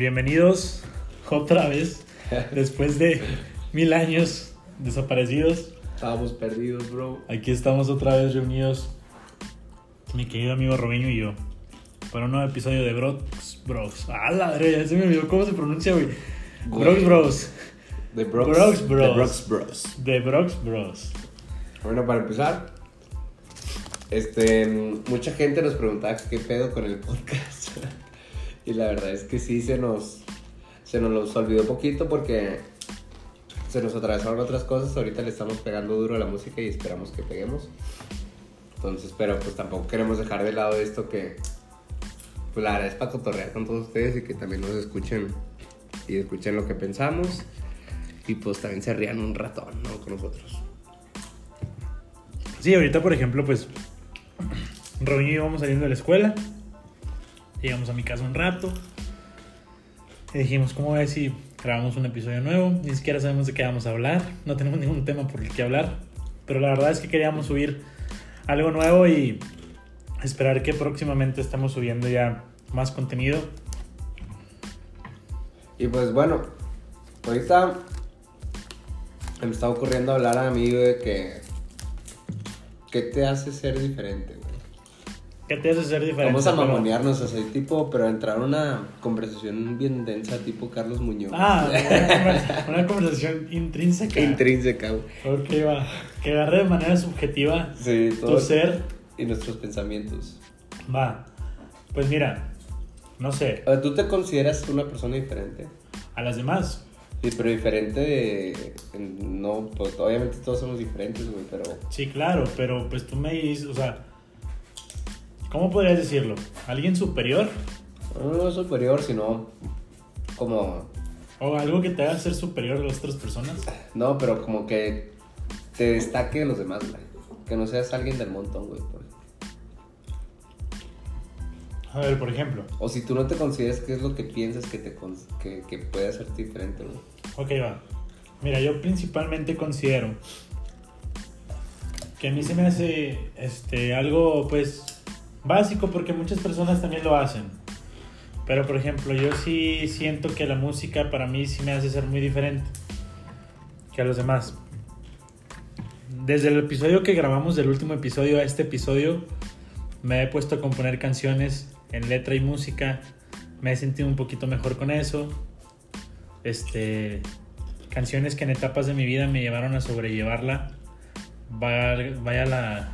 Bienvenidos otra vez, después de mil años desaparecidos. Estábamos perdidos, bro. Aquí estamos otra vez reunidos, mi querido amigo Robeño y yo, para un nuevo episodio de Brox Bros. Ah, la madre, ya se me olvidó cómo se pronuncia, güey. Brox Bros. De Brox, Brox Bros. De Brox Bros. De Brox Bros. Bueno, para empezar, este, mucha gente nos preguntaba qué pedo con el podcast. Y la verdad es que sí se nos, se nos olvidó poquito porque se nos atravesaron otras cosas. Ahorita le estamos pegando duro a la música y esperamos que peguemos. Entonces, pero pues tampoco queremos dejar de lado esto que, pues la verdad es para cotorrear con todos ustedes y que también nos escuchen y escuchen lo que pensamos. Y pues también se rían un ratón, ¿no? Con nosotros. Sí, ahorita, por ejemplo, pues Robeño y vamos saliendo de la escuela. Llegamos a mi casa un rato. Y dijimos, ¿cómo ves si grabamos un episodio nuevo? Ni siquiera sabemos de qué vamos a hablar. No tenemos ningún tema por el que hablar. Pero la verdad es que queríamos subir algo nuevo y esperar que próximamente estemos subiendo ya más contenido. Y pues bueno, ahorita me está ocurriendo hablar a mí de que. ¿Qué te hace ser diferente? ¿Qué te hace ser diferente? Vamos a mamonearnos, así tipo, pero entrar a una conversación bien densa, tipo Carlos Muñoz. Ah, una, conversa- una conversación intrínseca. Intrínseca, güey. Ok, va. Que agarre de manera subjetiva Sí, tu todo. ser. Y nuestros pensamientos. Va. Pues mira, no sé, ¿Tú te consideras una persona diferente? a las demás. Sí, pero diferente de... No, pues obviamente todos somos diferentes, güey, pero... Sí, claro, pero pues tú me dices, o sea, ¿cómo podrías decirlo? ¿Alguien superior? No superior, sino como... ¿O algo que te haga ser superior a las otras personas? No, pero como que te destaque de los demás, güey. Que no seas alguien del montón, güey. por- A ver, por ejemplo. O si tú no te consideras qué es lo que piensas que te que, que puede hacerte diferente, güey. Ok, va. Mira, yo principalmente considero que a mí se me hace este, algo, pues, básico porque muchas personas también lo hacen. Pero, por ejemplo, yo sí siento que la música para mí sí me hace ser muy diferente que a los demás. Desde el episodio que grabamos, del último episodio a este episodio, me he puesto a componer canciones en letra y música. Me he sentido un poquito mejor con eso este, canciones que en etapas de mi vida me llevaron a sobrellevarla. Va- Vaya la,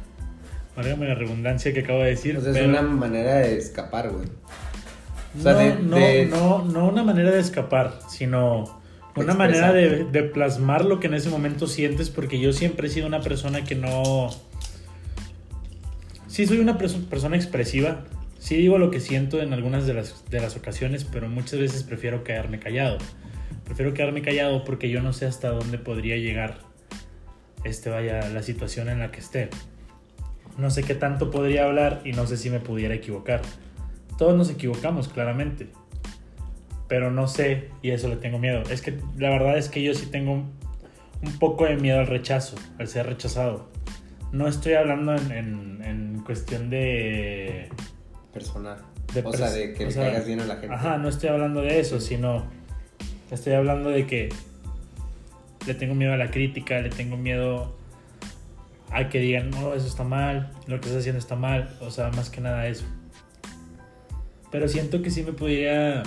válgame la redundancia que acabo de decir. O sea, es pero una manera de escapar, güey. o no, sea, de- no, de- no, no una manera de escapar, sino una Expresar. manera de, de plasmar lo que en ese momento sientes, porque yo siempre he sido una persona que no... Sí, soy una perso- persona expresiva. Sí digo lo que siento en algunas de las, de las ocasiones, pero muchas veces prefiero quedarme callado. Prefiero quedarme callado porque yo no sé hasta dónde podría llegar este vaya la situación en la que esté. No sé qué tanto podría hablar y no sé si me pudiera equivocar. Todos nos equivocamos, claramente. Pero no sé, y eso le tengo miedo. Es que la verdad es que yo sí tengo un, poco de miedo al rechazo, al ser rechazado. No estoy hablando en, en- en cuestión de... Personal. de o sea, de que le sea, caigas bien a la gente. Ajá, no estoy hablando de eso, sino estoy hablando de que le tengo miedo a la crítica, le tengo miedo a que digan, no, eso está mal, lo que estás haciendo está mal, o sea, más que nada eso. Pero siento que sí me podría,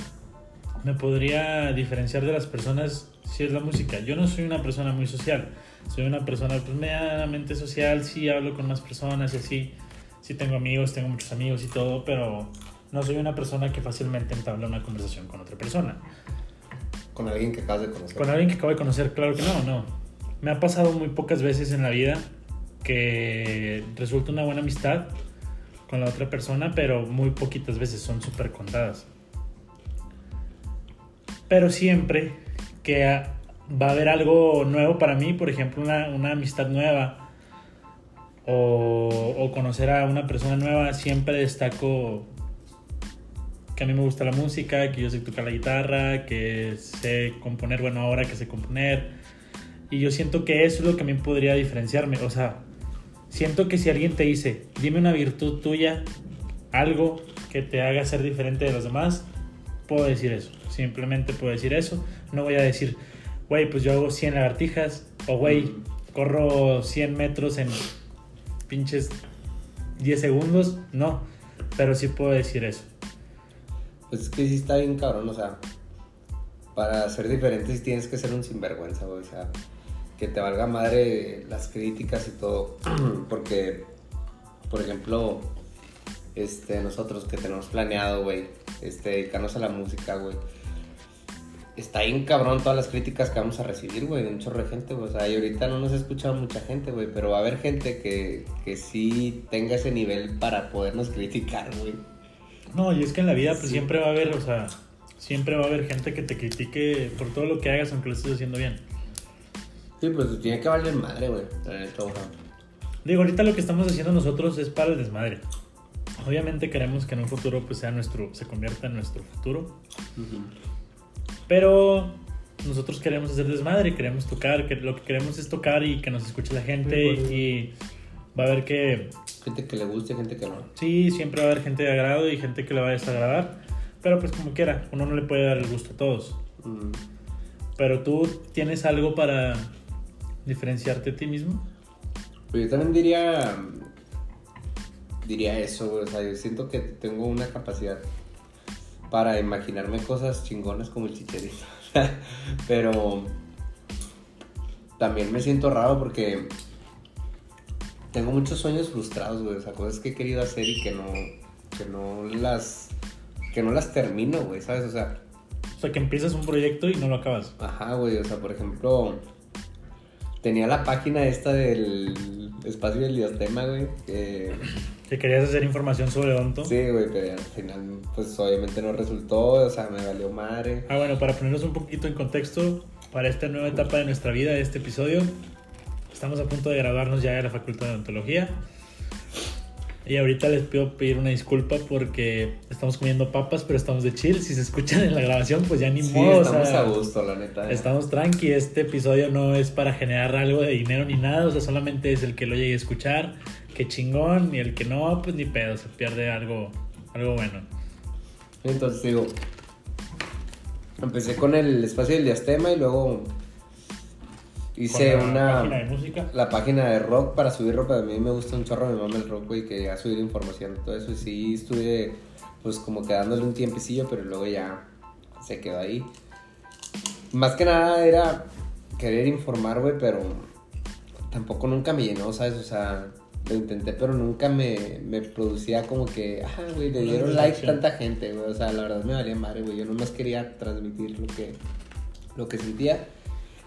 me podría diferenciar de las personas si es la música. Yo no soy una persona muy social, soy una persona pues medianamente social, sí hablo con más personas y así, sí tengo amigos, tengo muchos amigos y todo, pero no soy una persona que fácilmente entabla una conversación con otra persona. Con alguien que acabas de conocer. Con alguien que acabo de conocer, claro que no, no. Me ha pasado muy pocas veces en la vida que resulta una buena amistad con la otra persona, pero muy poquitas veces son súper contadas. Pero siempre que va a haber algo nuevo para mí, por ejemplo, una, una amistad nueva o, o conocer a una persona nueva, siempre destaco que a mí me gusta la música, que yo sé tocar la guitarra, que sé componer, bueno, ahora que sé componer. Y yo siento que eso es lo que a mí podría diferenciarme. O sea, siento que si alguien te dice, dime una virtud tuya, algo que te haga ser diferente de los demás, puedo decir eso. Simplemente puedo decir eso. No voy a decir, güey, pues yo hago 100 lagartijas. O, güey, corro 100 metros en pinches 10 segundos. No. Pero sí puedo decir eso. Pues es que sí está bien cabrón, o sea, para ser diferentes tienes que ser un sinvergüenza, güey, o sea, que te valga madre las críticas y todo, porque, por ejemplo, este, nosotros que tenemos planeado, güey, este, dedicarnos a la música, güey, está bien cabrón todas las críticas que vamos a recibir, güey, de un chorro de gente, güey, o sea, y ahorita no nos ha escuchado mucha gente, güey, pero va a haber gente que, que sí tenga ese nivel para podernos criticar, güey. No, y es que en la vida pues Sí. siempre va a haber, o sea, siempre va a haber gente que te critique por todo lo que hagas aunque lo estés haciendo bien. Sí, pues tiene que valer madre, güey. Digo, ahorita lo que estamos haciendo nosotros es para el desmadre. Obviamente queremos que en un futuro pues sea nuestro, se convierta en nuestro futuro. Pero nosotros queremos hacer desmadre, queremos tocar, que lo que queremos es tocar y que nos escuche la gente Sí, pues. y va a haber que Gente que le guste, gente que no. sí, siempre va a haber gente de agrado y gente que le va a desagradar, pero pues como quiera, uno no le puede dar el gusto a todos. Pero tú tienes algo para diferenciarte a ti mismo. Pues yo también diría. Diría eso, güey. O sea, yo siento que tengo una capacidad para imaginarme cosas chingonas como el chicharito. Pero. También me siento raro porque. Tengo muchos sueños frustrados, güey. O sea, cosas que he querido hacer y que no. Que no las. Que no las termino, güey, ¿sabes? O sea. O sea, que empiezas un proyecto y no lo acabas. Ajá, güey, o sea, por ejemplo, tenía la página esta del espacio del diastema, güey, que Que querías hacer información sobre Odonto. sí, güey, pero al final, pues obviamente no resultó, o sea, me valió madre. Ah, bueno, para ponernos un poquito en contexto, para esta nueva etapa de nuestra vida, de este episodio, estamos a punto de graduarnos ya de la Facultad de Odontología. Y ahorita les pido pedir una disculpa porque estamos comiendo papas, pero estamos de chill. Si se escuchan en la grabación, pues ya ni Sí, modo. o estamos sea, a gusto, la neta. eh. Estamos tranqui, este episodio no es para generar algo de dinero ni nada, o sea, solamente es el que lo llegue a escuchar, que chingón, y el que no, pues ni pedo, se pierde algo, algo bueno. Entonces digo, empecé con el espacio del diastema y luego hice la una... página de música. la página de rock para subir ropa. A mí me gusta un chorro, me mama el rock, güey, que ya subir información y todo eso. Y sí, estuve, pues, como que dándole un tiempecillo, pero luego ya se quedó ahí. Más que nada era querer informar, güey, pero tampoco nunca me llenó, ¿sabes? O sea, lo intenté, pero nunca me, me producía como que, ah, güey, le dieron like tanta gente, güey. O sea, la verdad me valía madre, güey. Yo nomás quería transmitir lo que, lo que sentía.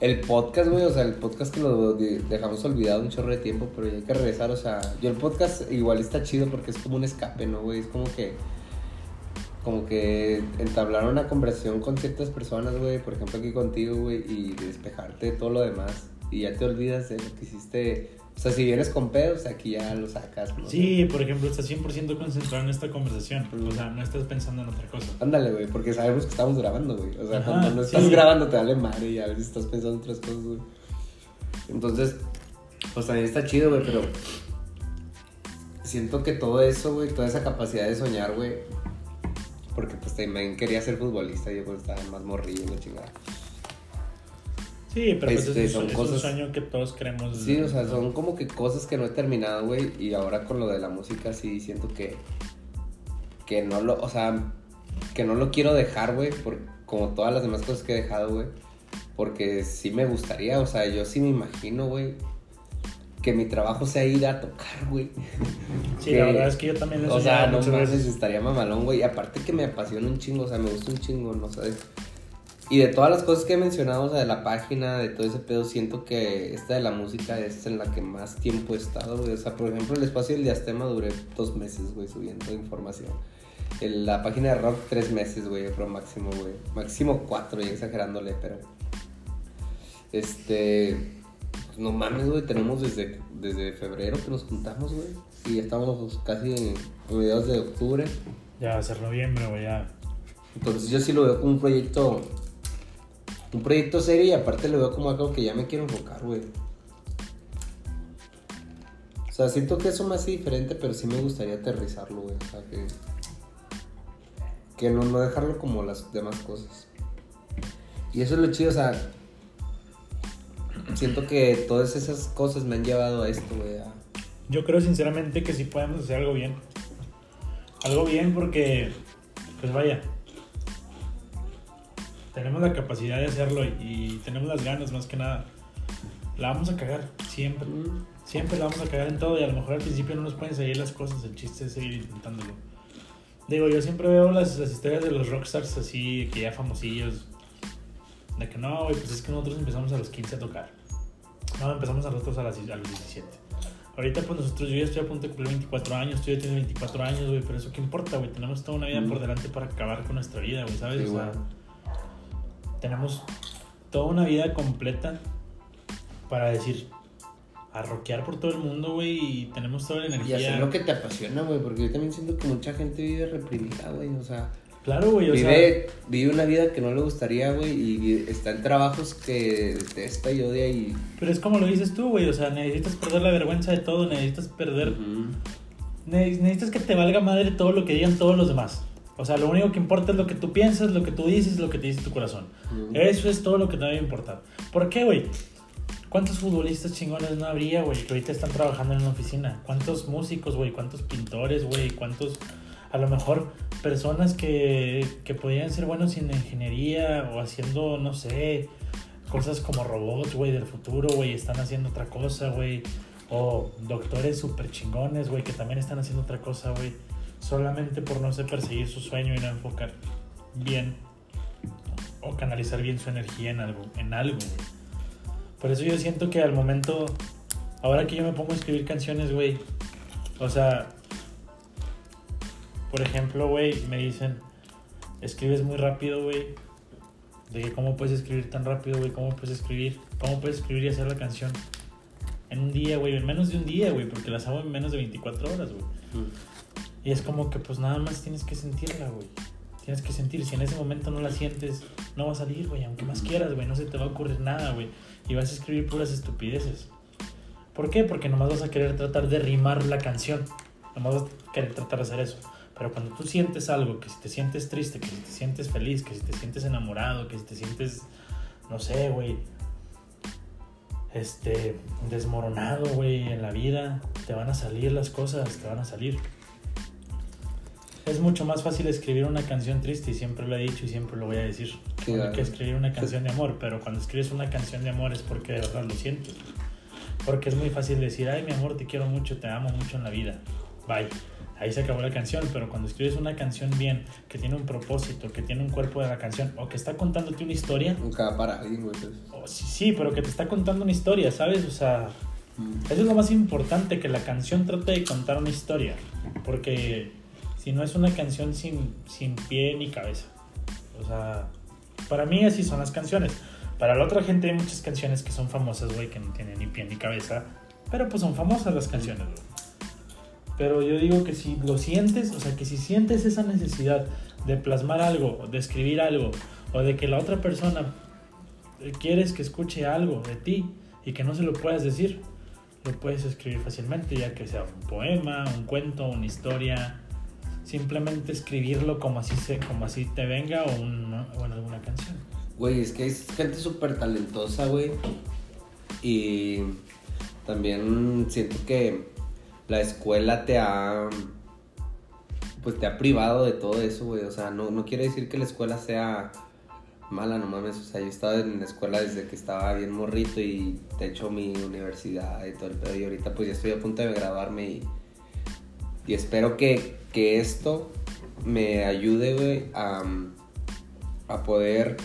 El podcast, güey, o sea, el podcast que lo de- dejamos olvidado un chorro de tiempo, pero ya hay que regresar, o sea, yo el podcast igual está chido porque es como un escape, ¿no, güey? Es como que, como que entablar una conversación con ciertas personas, güey, por ejemplo aquí contigo, güey, y despejarte de todo lo demás, y ya te olvidas de lo que hiciste, o sea, si vienes con pedos, aquí ya lo sacas, ¿no? Sí, por ejemplo, estás 100% concentrado en esta conversación, o sea, no estás pensando en otra cosa. Ándale, güey, porque sabemos que estamos grabando, güey. O sea, Ajá, cuando no estás sí. grabando te vale madre y a veces estás pensando en otras cosas, güey. Entonces, pues también está chido, güey, pero siento que todo eso, güey, toda esa capacidad de soñar, güey, porque pues también quería ser futbolista y yo pues estaba más morrillo, la chingada. Sí, pero pues Este, es, son es cosas- un sueño que todos queremos. Sí, o sea, son como que cosas que no he terminado, güey. Y ahora con lo de la música sí siento que. Que no lo. O sea, que no lo quiero dejar, güey. por- Como todas las demás cosas que he dejado, güey. Porque sí me gustaría, o sea, yo sí me imagino, güey. Que mi trabajo sea ir a tocar, güey. Sí, que- la verdad es que yo también lo O sea, no veces. estaría mamalón, güey. Y aparte que me apasiona un chingo, o sea, me gusta un chingo, ¿no sabes? Y de todas las cosas que he mencionado, o sea, de la página, de todo ese pedo, siento que esta de la música es en la que más tiempo he estado, güey. O sea, por ejemplo, el espacio del diastema duré dos meses, güey, subiendo información. En la página de rock, tres meses, güey, pero máximo, güey. Máximo cuatro, ya exagerándole, pero. Este. Pues no mames, güey, tenemos desde, desde febrero que nos juntamos, güey. Y ya estamos casi en mediados de octubre. Ya va a ser noviembre, güey, ya. Entonces yo sí lo veo como un proyecto. Un proyecto serio y aparte lo veo como algo que ya me quiero enfocar, güey. O sea, siento que eso me hace diferente, pero sí me gustaría aterrizarlo, güey. O sea, que. que no, no dejarlo como las demás cosas. Y eso es lo chido, o sea, siento que todas esas cosas me han llevado a esto, güey. Yo creo sinceramente que sí podemos hacer algo bien. Algo bien porque, pues vaya, tenemos la capacidad de hacerlo y, y tenemos las ganas más que nada. La vamos a cagar, siempre. Siempre la vamos a cagar en todo y a lo mejor al principio no nos pueden salir las cosas, el chiste es seguir intentándolo. Digo, yo siempre veo las, las historias de los rockstars así, que ya famosillos. De que no, güey, pues es que nosotros empezamos a los 15 a tocar. No, empezamos a nosotros a, las, a los 17. Ahorita pues nosotros, yo ya estoy a punto de cumplir 24 años, tú ya tienes 24 años, güey, pero eso qué importa, güey. Tenemos toda una vida Mm. por delante para acabar con nuestra vida, güey, ¿sabes? Sí, o sea, güey. Tenemos toda una vida completa para decir, a rockear por todo el mundo, güey, y tenemos toda la Y energía. hacer lo que te apasiona, güey, porque yo también siento que mucha gente vive reprimida, güey, o sea, Claro, güey, o sea, vive, vive una vida que no le gustaría, güey, y está en trabajos que detesta y odia y... pero es como lo dices tú, güey, o sea, necesitas perder la vergüenza de todo, necesitas perder. Ne- Necesitas que te valga madre todo lo que digan todos los demás. O sea, lo único que importa es lo que tú piensas, lo que tú dices, lo que te dice tu corazón. Eso es todo lo que te debe importar. ¿Por qué, güey? ¿Cuántos futbolistas chingones no habría, güey, que ahorita están trabajando en una oficina? ¿Cuántos músicos, güey? ¿Cuántos pintores, güey? ¿Cuántos, a lo mejor, personas que, que podrían ser buenos en ingeniería o haciendo, no sé, cosas como robots, güey, del futuro, güey, están haciendo otra cosa, güey? O doctores súper chingones, güey, que también están haciendo otra cosa, güey. Solamente por no sé perseguir su sueño y no enfocar bien o canalizar bien su energía en algo, en algo. Por eso yo siento que al momento, ahora que yo me pongo a escribir canciones, güey, o sea, por ejemplo, güey, me dicen, escribes muy rápido, güey. De que cómo puedes escribir tan rápido, güey, cómo puedes escribir, cómo puedes escribir y hacer la canción. En un día, güey, en menos de un día, güey, porque las hago en menos de 24 horas, güey. Y es como que pues nada más tienes que sentirla, güey. Tienes que sentir, si en ese momento no la sientes, no va a salir, güey, aunque más quieras, güey, no se te va a ocurrir nada, güey. Y vas a escribir puras estupideces. ¿Por qué? Porque nomás vas a querer tratar de rimar la canción. Nomás vas a querer tratar de hacer eso. Pero cuando tú sientes algo, que si te sientes triste, que si te sientes feliz, que si te sientes enamorado, que si te sientes, no sé, güey, este, desmoronado, güey, en la vida, te van a salir las cosas, te van a salir. Es mucho más fácil escribir una canción triste y siempre lo he dicho y siempre lo voy a decir. Sí, que claro. escribir una canción de amor, pero cuando escribes una canción de amor es porque de verdad lo sientes. Porque es muy fácil decir, ay, mi amor, te quiero mucho, te amo mucho en la vida. Bye. Ahí se acabó la canción, pero cuando escribes una canción bien, que tiene un propósito, que tiene un cuerpo de la canción, o que está contándote una historia, Nunca va para alguien, güey. pues. o sí, sí, pero que te está contando una historia, ¿sabes? O sea, Ujú. eso es lo más importante, que la canción trate de contar una historia. Porque si no es una canción sin, sin pie ni cabeza. O sea, para mí así son las canciones. Para la otra gente hay muchas canciones que son famosas, güey, que no tienen ni pie ni cabeza. Pero pues son famosas las canciones, güey. Pero yo digo que si lo sientes, o sea, que si sientes esa necesidad de plasmar algo, de escribir algo, o de que la otra persona quieres que escuche algo de ti y que no se lo puedas decir, lo puedes escribir fácilmente, ya que sea un poema, un cuento, una historia, simplemente escribirlo como así, se, como así te venga o, una, o en alguna canción. Güey, es que es gente súper talentosa, güey. Y también siento que la escuela te ha. Pues te ha privado de todo eso, güey. O sea, no, no quiere decir que la escuela sea mala, no mames. O sea, yo estaba en la escuela desde que estaba bien morrito y de hecho mi universidad y todo el pedo. Y ahorita pues ya estoy a punto de graduarme y, y espero que, que esto me ayude, a, a poder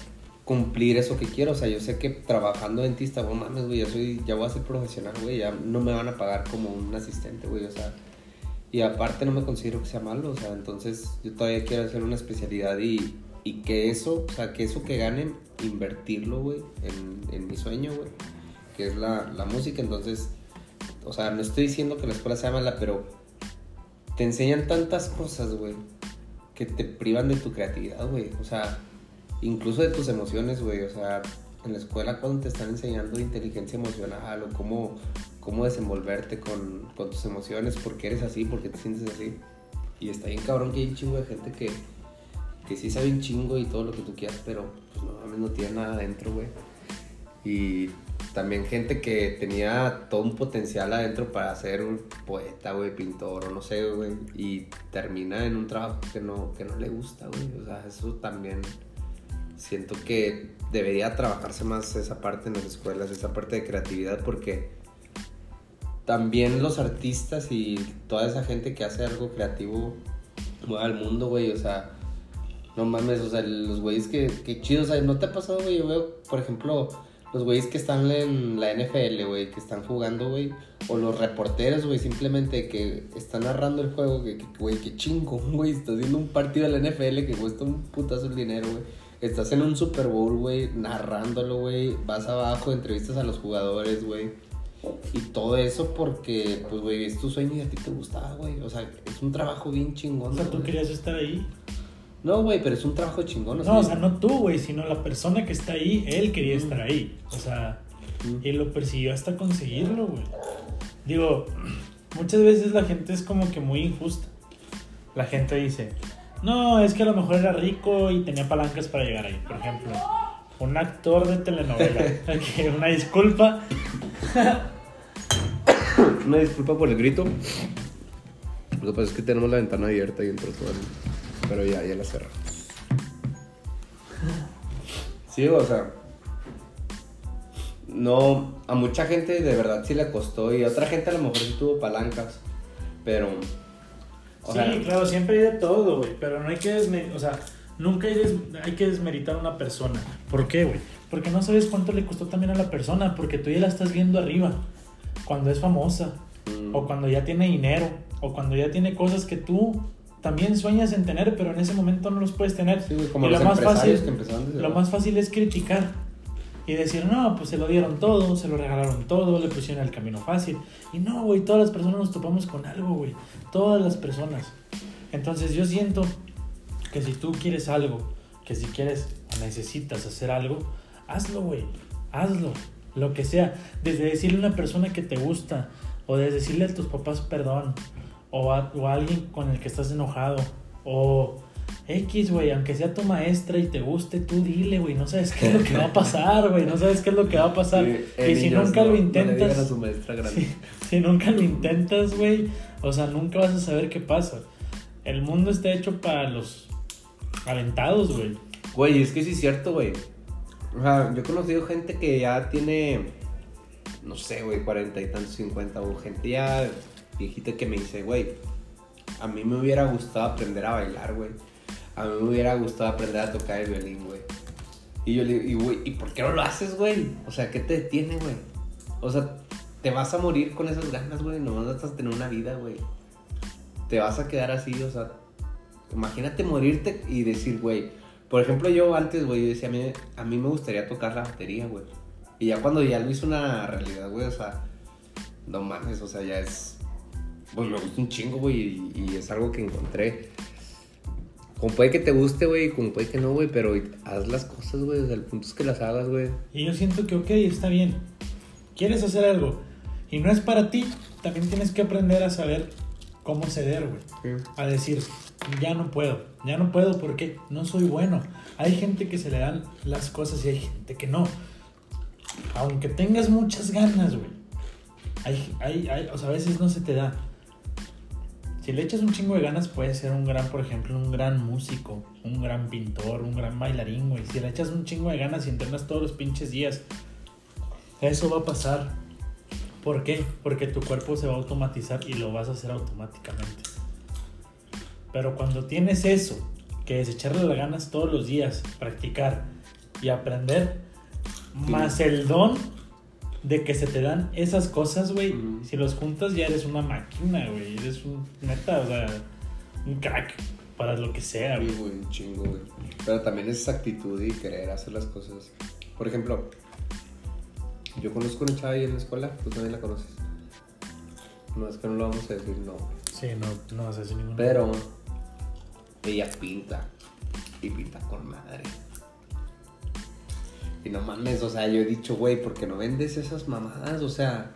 cumplir eso que quiero. O sea, yo sé que trabajando dentista, no mames, güey, ya, soy, ya voy a ser profesional, güey. Ya no me van a pagar como un asistente, güey. O sea, y aparte no me considero que sea malo. O sea, entonces yo todavía quiero hacer una especialidad y, y que eso, o sea, que eso que ganen, invertirlo, güey, en, en mi sueño, güey, que es la, la música. Entonces, o sea, no estoy diciendo que la escuela sea mala, pero te enseñan tantas cosas, güey, que te privan de tu creatividad, güey. O sea, incluso de tus emociones, güey. O sea, en la escuela cuando te están enseñando inteligencia emocional o cómo, cómo desenvolverte con, con tus emociones, por qué eres así, por qué te sientes así. Y está bien cabrón que hay un chingo de gente que, que sí sabe un chingo y todo lo que tú quieras, pero pues no no tiene nada adentro, güey. Y también gente que tenía todo un potencial adentro para ser un poeta, güey, pintor o no sé, güey, y termina en un trabajo que no, que no le gusta, güey. O sea, eso también siento que debería trabajarse más esa parte en las escuelas, esa parte de creatividad, porque también los artistas y toda esa gente que hace algo creativo mueve al mundo, güey, o sea, no mames, o sea, los güeyes que, que chido, o sea, ¿no te ha pasado, güey? Yo veo, por ejemplo, los güeyes que están en la NFL, güey, que están jugando, güey, o los reporteros, güey, simplemente que están narrando el juego, que, güey, que chingo, güey, estás viendo un partido de la NFL que cuesta un putazo el dinero, güey. Estás en un Super Bowl, güey, narrándolo, güey, vas abajo, entrevistas a los jugadores, güey. Y todo eso porque, pues, güey, es tu sueño y a ti te gustaba, güey. O sea, es un trabajo bien chingón. O sea, tú querías estar ahí. No, güey, pero es un trabajo chingón. No, o sea, no tú, güey, sino la persona que está ahí, él quería Mm. estar ahí. O sea, Mm. y lo persiguió hasta conseguirlo, güey. Digo, muchas veces la gente es como que muy injusta. La gente dice, no, es que a lo mejor era rico y tenía palancas para llegar ahí. Por ejemplo, un actor de telenovela. Que Una disculpa. Una disculpa por el grito. Lo que pasa es que tenemos la ventana abierta y entró todo el... Pero ya, ya la cerramos. Sí, o sea... No, a mucha gente de verdad sí le costó y a otra gente a lo mejor sí tuvo palancas. Pero... O sí, sea, claro, siempre hay de todo, güey. Pero no hay que desmeritar, o sea, nunca hay, des- hay que desmeritar a una persona. ¿Por qué, güey? Porque no sabes cuánto le costó también a la persona, porque tú ya la estás viendo arriba, cuando es famosa, mm, o cuando ya tiene dinero, o cuando ya tiene cosas que tú también sueñas en tener, pero en ese momento no los puedes tener. sí, güey, como y los lo más fácil, que lo más fácil es criticar y decir, no, pues se lo dieron todo, se lo regalaron todo, le pusieron el camino fácil. Y no, güey, todas las personas nos topamos con algo, güey. Todas las personas. Entonces yo siento que si tú quieres algo, que si quieres o necesitas hacer algo, hazlo, güey. Hazlo. Lo que sea. Desde decirle a una persona que te gusta, o desde decirle a tus papás perdón, o a, o a alguien con el que estás enojado, o X, güey, aunque sea tu maestra y te guste, tú dile, güey, no sabes qué es lo que va a pasar, güey, no sabes qué es lo que va a pasar. Sí, eh, y si niños, nunca no- lo no intentas, a su maestra grande. si, si nunca lo intentas, güey, o sea, nunca vas a saber qué pasa. El mundo está hecho para los aventados, güey. Güey, es que sí es cierto, güey. O sea, yo he conocido gente que ya tiene, no sé, güey, cuarenta y tantos, cincuenta, o gente ya viejita que me dice, güey, a mí me hubiera gustado aprender a bailar, güey. A mí me hubiera gustado aprender a tocar el violín, güey. Y yo le digo, y, güey, ¿y por qué no lo haces, güey? O sea, ¿qué te detiene, güey? O sea, te vas a morir con esas ganas, güey. No vas a tener una vida, güey. Te vas a quedar así, o sea, imagínate morirte y decir, güey, por ejemplo, yo antes, güey, yo decía, a mí, a mí me gustaría tocar la batería, güey. Y ya cuando ya lo hizo una realidad, güey, o sea, no mames, o sea, ya es. Pues me gusta un chingo, güey, y, y es algo que encontré. Como puede que te guste, güey, como puede que no, güey, pero haz las cosas, güey, sea, el punto es que las hagas, güey. Y yo siento que, ok, está bien. Quieres hacer algo y no es para ti, también tienes que aprender a saber cómo ceder, güey. A decir, ya no puedo, ya no puedo porque no soy bueno. Hay gente que se le dan las cosas y hay gente que no. Aunque tengas muchas ganas, güey. Hay, hay, hay- o sea, a veces no se te da. Si le echas un chingo de ganas, puedes ser un gran, por ejemplo, un gran músico, un gran pintor, un gran bailarín, güey. Si le echas un chingo de ganas y entrenas todos los pinches días, eso va a pasar. ¿Por qué? Porque tu cuerpo se va a automatizar y lo vas a hacer automáticamente. Pero cuando tienes eso, que es echarle las ganas todos los días, practicar y aprender, más el don de que se te dan esas cosas, güey, si los juntas ya eres una máquina, güey, eres un neta, o sea, un crack para lo que sea, Sí, güey. güey, un chingo, güey. Pero también es actitud y querer hacer las cosas. Por ejemplo, yo conozco una chava ahí en la escuela, tú también la conoces. No, es que no lo vamos a decir, no. Sí, no, no vas a decir ningún Pero ella pinta. Y pinta con madre. Y no mames, o sea, yo he dicho, güey, ¿por qué no vendes esas mamadas? O sea,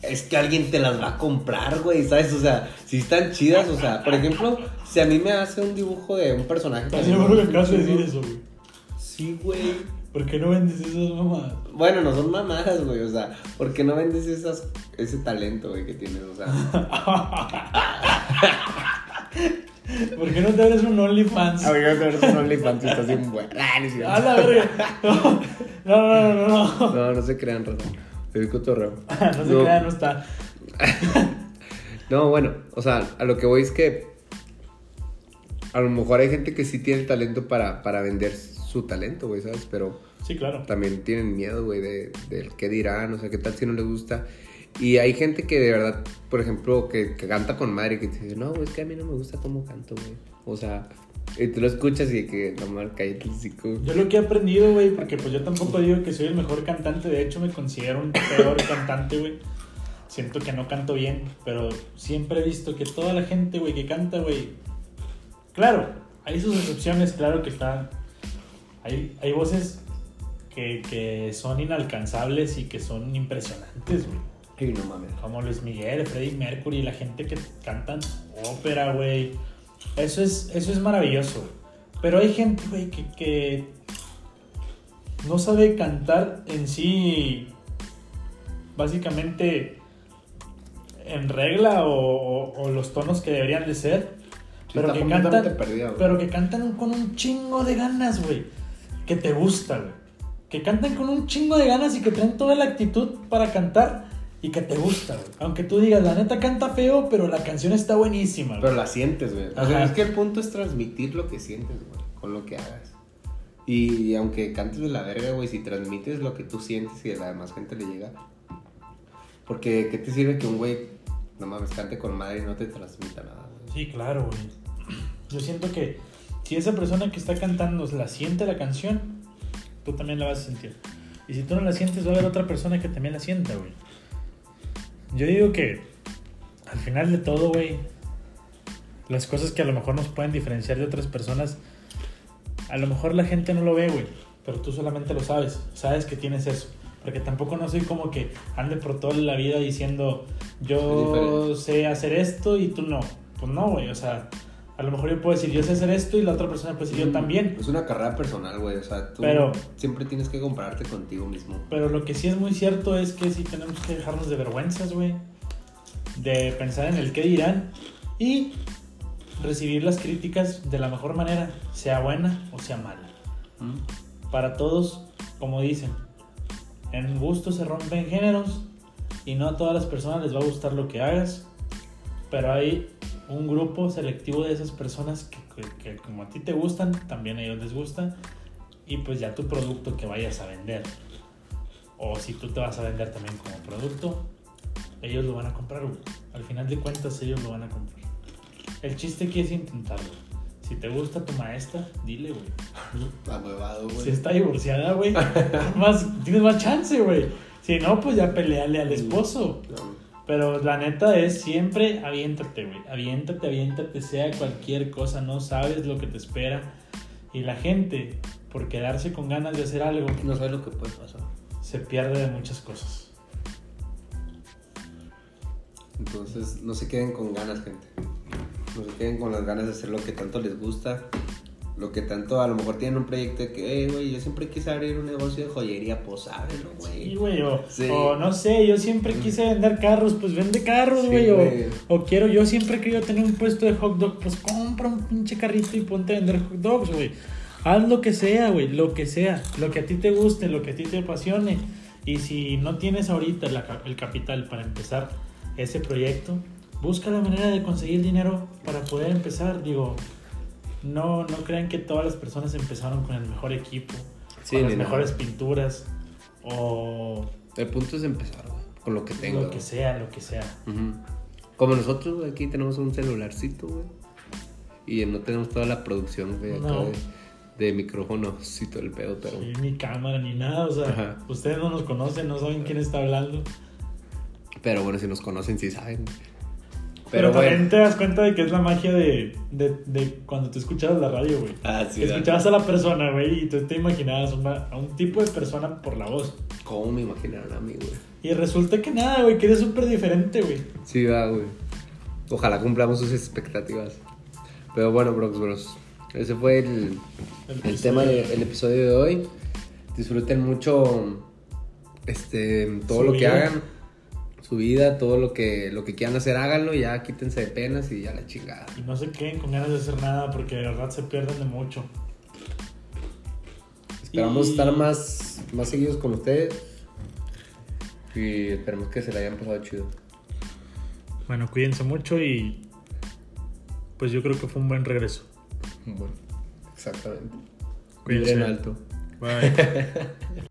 es que alguien te las va a comprar, güey, ¿sabes? O sea, si están chidas, o sea, por ejemplo, si a mí me hace un dibujo de un personaje. ¿Estás que me seguro que acabas de decir eso, güey? Sí, güey. ¿Por qué no vendes esas mamadas? Bueno, no son mamadas, güey, o sea, ¿por qué no vendes esas, ese talento, güey, que tienes? O sea, ¿Por qué no te abres un OnlyFans? a ver, a ver, un OnlyFans estás bien bueno. Ah, no la verga. No, no, no, no. No, No, no se crean, Raza. El cotorreo. no se crea, no está. No, bueno, o sea, a lo que voy es que a lo mejor hay gente que sí tiene el talento para, para vender su talento, güey, ¿sabes? Pero Sí, claro. también tienen miedo, güey, de, del qué dirán, o sea, qué tal si no les gusta. Y hay gente que de verdad, por ejemplo, que, que canta con madre, que te dice, no, güey, es que a mí no me gusta cómo canto, güey. O sea, y tú lo escuchas y que, no mal, cállate el hocico. Yo lo que he aprendido, güey, porque pues yo tampoco digo que soy el mejor cantante, de hecho me considero un peor cantante, güey. Siento que no canto bien, pero siempre he visto que toda la gente, güey, que canta, güey. Claro, hay sus excepciones, claro que está. Hay, hay voces que, que son inalcanzables y que son impresionantes, güey. Ay, no mames. Como Luis Miguel, Freddie Mercury, la gente que cantan ópera, güey. Eso es, eso es maravilloso. Pero hay gente, güey, que, que no sabe cantar en sí, básicamente en regla o, o- o los tonos que deberían de ser. Sí, pero, que cantan, pero que cantan con un chingo de ganas, güey. Que te gusta, güey. Que cantan con un chingo de ganas y que traen toda la actitud para cantar y que te gusta, güey. Aunque tú digas, la neta canta feo, pero la canción está buenísima, güey. Pero la sientes, güey. O sea, es que el punto es transmitir lo que sientes, güey, con lo que hagas. Y aunque cantes de la verga, güey, si transmites lo que tú sientes y a la demás gente le llega. Porque, ¿qué te sirve que un güey, no mames, cante con madre y no te transmita nada, güey? Sí, claro, güey. Yo siento que si esa persona que está cantando la siente la canción, tú también la vas a sentir. Y si tú no la sientes, va a haber otra persona que también la sienta, güey. Yo digo que al final de todo, güey, las cosas que a lo mejor nos pueden diferenciar de otras personas, a lo mejor la gente no lo ve, güey, pero tú solamente lo sabes. Sabes que tienes eso. Porque tampoco no soy como que ande por toda la vida diciendo, yo sé hacer esto y tú no. Pues no, güey, o sea, a lo mejor yo puedo decir, yo sé hacer esto y la otra persona puede decir, yo también. Es una carrera personal, güey. O sea, tú Pero- siempre tienes que compararte contigo mismo. Pero lo que sí es muy cierto es que sí tenemos que dejarnos de vergüenzas, güey. De pensar en el qué dirán y recibir las críticas de la mejor manera, sea buena o sea mala. ¿Mm? Para todos, como dicen, en gusto se rompen géneros y no a todas las personas les va a gustar lo que hagas, pero hay un grupo selectivo de esas personas que, que- que como a ti te gustan, también a ellos les gusta y pues ya tu producto que vayas a vender o si tú te vas a vender también como producto, ellos lo van a comprar. Al final de cuentas ellos lo van a comprar. El chiste aquí es intentarlo. Si te gusta tu maestra, dile, güey. Ahuevado, güey. Si está divorciada, güey, más, tienes más chance, güey. Si no, pues ya peleale al esposo. No, Pero la neta es siempre aviéntate, güey. Aviéntate, aviéntate, sea cualquier cosa. No sabes lo que te espera. Y la gente, por quedarse con ganas de hacer algo, no sabes lo que puede pasar. se pierde de muchas cosas. Entonces, no se queden con ganas, gente. No se queden con las ganas de hacer lo que tanto les gusta. Lo que tanto, a lo mejor tienen un proyecto de que, eh, güey, yo siempre quise abrir un negocio de joyería, pues ábrelo, güey. Sí, güey, o, Sí. o no sé, yo siempre quise vender carros, pues vende carros, güey. o, o quiero, yo siempre he querido tener un puesto de hot dog, pues compra un pinche carrito y ponte a vender hot dogs, güey. Haz lo que sea, güey, lo que sea, lo que a ti te guste, lo que a ti te apasione. Y si no tienes ahorita la el capital para empezar ese proyecto, busca la manera de conseguir dinero para poder empezar. Digo, no, no crean que todas las personas empezaron con el mejor equipo, Sí, con las nada. mejores pinturas o El punto es empezar, güey, con lo que tengo. lo que sea, lo que sea. Como nosotros, güey, aquí tenemos un celularcito, güey. Y no tenemos toda la producción, güey, acá No. de, de micrófonos y todo el pedo, pero... Sí, ni cámara ni nada, o sea, Ajá. ustedes no nos conocen, no saben quién está hablando. Pero bueno, si nos conocen, sí saben. Pero, Pero también te das cuenta de que es la magia de, de, de cuando te escuchabas la radio, güey. Ah, sí, escuchabas a la persona, güey, y tú te imaginabas una- a un tipo de persona por la voz. ¿Cómo me imaginaron a mí, güey? Y resulta que nada, güey, que eres súper diferente, güey. Sí, va, güey. Ojalá cumplamos sus expectativas. Pero bueno, Brox Bros. Ese fue el, el tema del episodio de hoy. Disfruten mucho este, todo lo que hagan. Su vida, todo lo que, lo que quieran hacer, háganlo. Ya quítense de penas y ya la chingada. Y no se queden con ganas de hacer nada porque de verdad se pierden de mucho. Esperamos Y- estar más, más seguidos con ustedes. Y esperemos que se la hayan pasado chido. Bueno, cuídense mucho y pues yo creo que fue un buen regreso. Bueno, exactamente. Cuídense. Vibren alto. Bye.